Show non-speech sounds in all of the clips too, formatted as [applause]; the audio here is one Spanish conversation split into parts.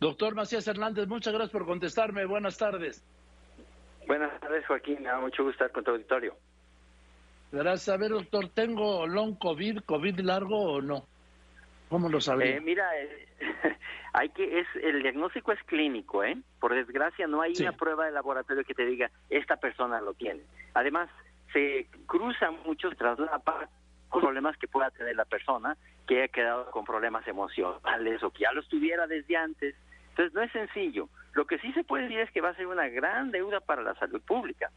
Doctor Macías Hernández, muchas gracias por contestarme. Buenas tardes. Buenas tardes, Joaquín. Me da mucho gusto estar con tu auditorio. Gracias. A ver, doctor, ¿tengo long COVID, COVID largo o no? ¿Cómo lo sabría? Eh, mira, eh, [laughs] hay que es el diagnóstico es clínico, ¿eh? Por desgracia no hay una prueba de laboratorio que te diga esta persona lo tiene. Además, se cruzan muchos traslapas problemas que pueda tener la persona que haya quedado con problemas emocionales o que ya los tuviera desde antes. Entonces no es sencillo. Lo que sí se puede decir es que va a ser una gran deuda para la salud pública.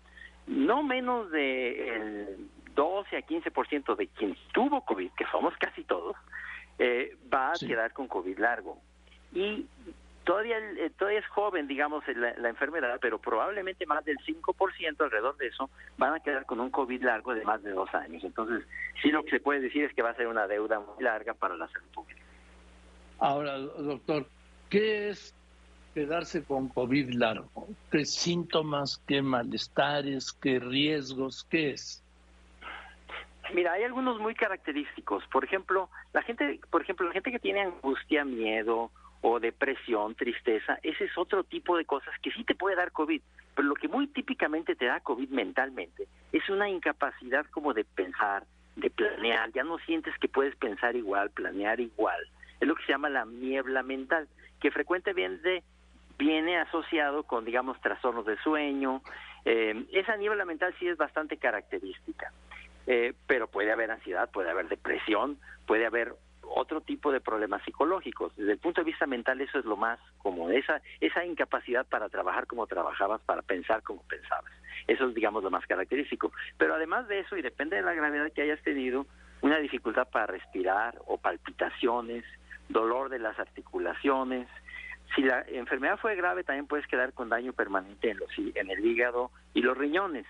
No menos de el 12 a 15% de quien tuvo COVID, que somos casi todos, eh, va a quedar con COVID largo. Y todavía, eh, todavía es joven, digamos, la, enfermedad, pero probablemente más del 5% alrededor de eso van a quedar con un COVID largo de más de dos años. Entonces, sí lo que se puede decir es que va a ser una deuda muy larga para la salud pública. Ahora, doctor, ¿qué es quedarse con COVID largo? ¿Qué síntomas, qué malestares, qué riesgos, qué es? Mira, hay algunos muy característicos. Por ejemplo, la gente, por ejemplo, la gente que tiene angustia, miedo, o depresión, tristeza, ese es otro tipo de cosas que sí te puede dar COVID, pero lo que muy típicamente te da COVID mentalmente es una incapacidad como de pensar, de planear, ya no sientes que puedes pensar igual, planear igual, es lo que se llama la niebla mental, que frecuentemente viene asociado con, digamos, trastornos de sueño, eh, esa niebla mental sí es bastante característica, eh, pero puede haber ansiedad, puede haber depresión, puede haber otro tipo de problemas psicológicos. Desde el punto de vista mental eso es lo más común, esa, esa incapacidad para trabajar como trabajabas, para pensar como pensabas. Eso es, digamos, lo más característico. Pero además de eso, y depende de la gravedad que hayas tenido, una dificultad para respirar o palpitaciones, dolor de las articulaciones. Si la enfermedad fue grave, también puedes quedar con daño permanente en, los, en el hígado y los riñones.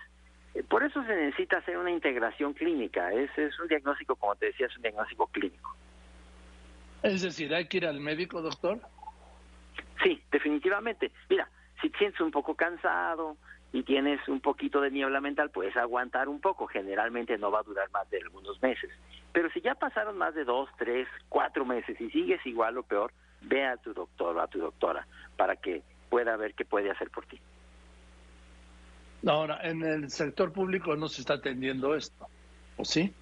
Eh, por eso se necesita hacer una integración clínica. Ese es un diagnóstico, como te decía, es un diagnóstico clínico. Es decir, ¿hay que ir al médico, doctor? Sí, definitivamente. Mira, si te sientes un poco cansado y tienes un poquito de niebla mental, puedes aguantar un poco. Generalmente no va a durar más de algunos meses. Pero si ya pasaron más de dos, tres, cuatro meses y sigues igual o peor, ve a tu doctor o a tu doctora para que pueda ver qué puede hacer por ti. Ahora, en el sector público no se está atendiendo esto, ¿o sí?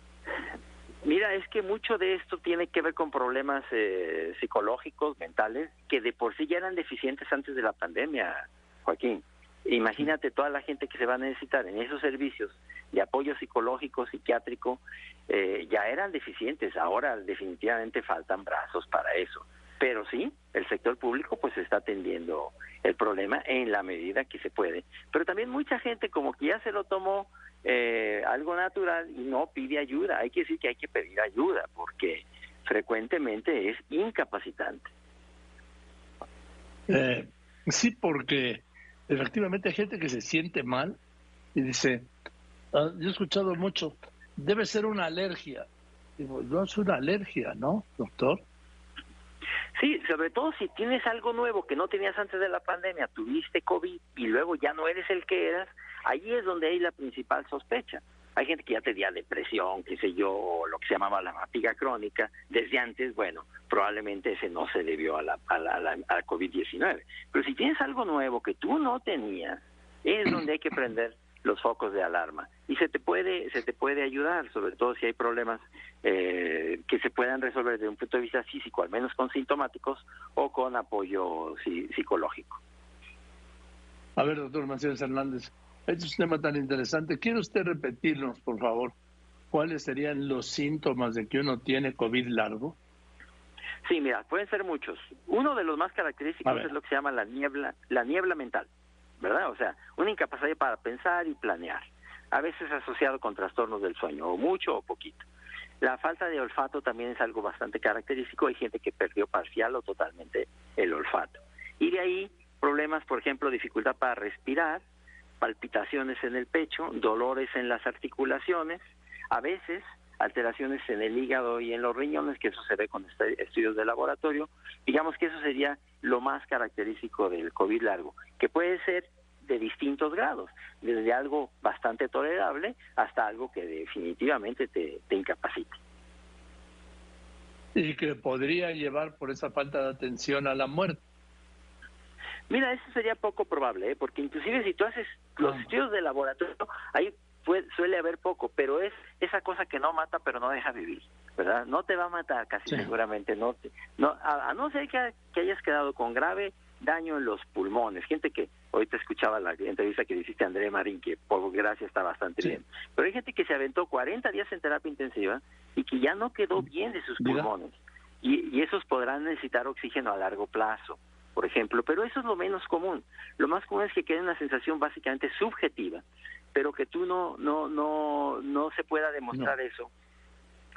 Mira, es que mucho de esto tiene que ver con problemas eh, psicológicos, mentales, que de por sí ya eran deficientes antes de la pandemia, Joaquín. Imagínate toda la gente que se va a necesitar en esos servicios de apoyo psicológico, psiquiátrico, eh, ya eran deficientes. Ahora definitivamente faltan brazos para eso. Pero sí, el sector público pues está atendiendo el problema en la medida que se puede. Pero también mucha gente como que ya se lo tomó eh, algo natural y no pide ayuda. Hay que decir que hay que pedir ayuda porque frecuentemente es incapacitante. Eh, sí, porque efectivamente hay gente que se siente mal y dice, ah, yo he escuchado mucho, debe ser una alergia. Digo, no es una alergia, ¿no, doctor? Sí, sobre todo si tienes algo nuevo que no tenías antes de la pandemia, tuviste COVID y luego ya no eres el que eras, Allí es donde hay la principal sospecha. Hay gente que ya tenía depresión, qué sé yo, o lo que se llamaba la fatiga crónica. Desde antes, bueno, probablemente ese no se debió a la, a la, a la, COVID-19. Pero si tienes algo nuevo que tú no tenías, es donde hay que prender los focos de alarma. Y se te puede se te puede ayudar sobre todo si hay problemas eh, que se puedan resolver desde un punto de vista físico al menos con sintomáticos o con apoyo psicológico. A ver doctor Macías Hernández este es un tema tan interesante. ¿Quiere usted repetirnos, por favor, cuáles serían los síntomas de que uno tiene COVID largo? Sí, mira, pueden ser muchos. Uno de los más característicos es lo que se llama la niebla, la niebla mental, ¿verdad? O sea, una incapacidad para pensar y planear, a veces asociado con trastornos del sueño, o mucho o poquito. La falta de olfato también es algo bastante característico. Hay gente que perdió parcial o totalmente el olfato. Y de ahí problemas, por ejemplo, dificultad para respirar, palpitaciones en el pecho, dolores en las articulaciones, a veces alteraciones en el hígado y en los riñones, que eso se ve con este, estudios de laboratorio. Digamos que eso sería lo más característico del COVID largo, que puede ser de distintos grados, desde algo bastante tolerable hasta algo que definitivamente te, te incapacite. Y que podría llevar por esa falta de atención a la muerte. Mira, eso sería poco probable, ¿eh? porque inclusive si tú haces los estudios de laboratorio, ahí suele haber poco, pero es esa cosa que no mata pero no deja vivir, ¿verdad? No te va a matar casi seguramente, no, no a, no ser que, que hayas quedado con grave daño en los pulmones. Gente que, ahorita escuchaba la entrevista que hiciste a André Marín, que por gracia está bastante bien. Pero hay gente que se aventó 40 días en terapia intensiva y que ya no quedó bien de sus pulmones. Y, y esos podrán necesitar oxígeno a largo plazo, por ejemplo. Pero eso es lo menos común. Lo más común es que quede una sensación básicamente subjetiva, pero que tú no, no, no, no se pueda demostrar eso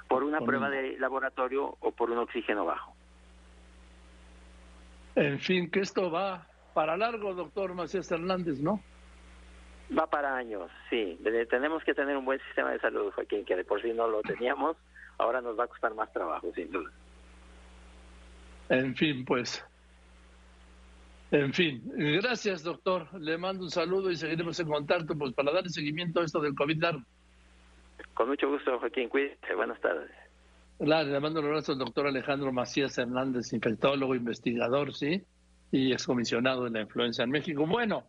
por una prueba de laboratorio o por un oxígeno bajo. En fin, que esto va para largo, doctor Macías Hernández, ¿no? Va para años, sí. Tenemos que tener un buen sistema de salud, Joaquín, que de por sí no lo teníamos, ahora nos va a costar más trabajo, sin duda. En fin, pues. En fin, gracias, doctor. Le mando un saludo y seguiremos en contacto pues para darle seguimiento a esto del COVID largo. Con mucho gusto, Joaquín. Cuídese. Buenas tardes. le mando un abrazo al doctor Alejandro Macías Hernández, infectólogo, investigador, ¿sí? Y excomisionado de la influenza en México. Bueno,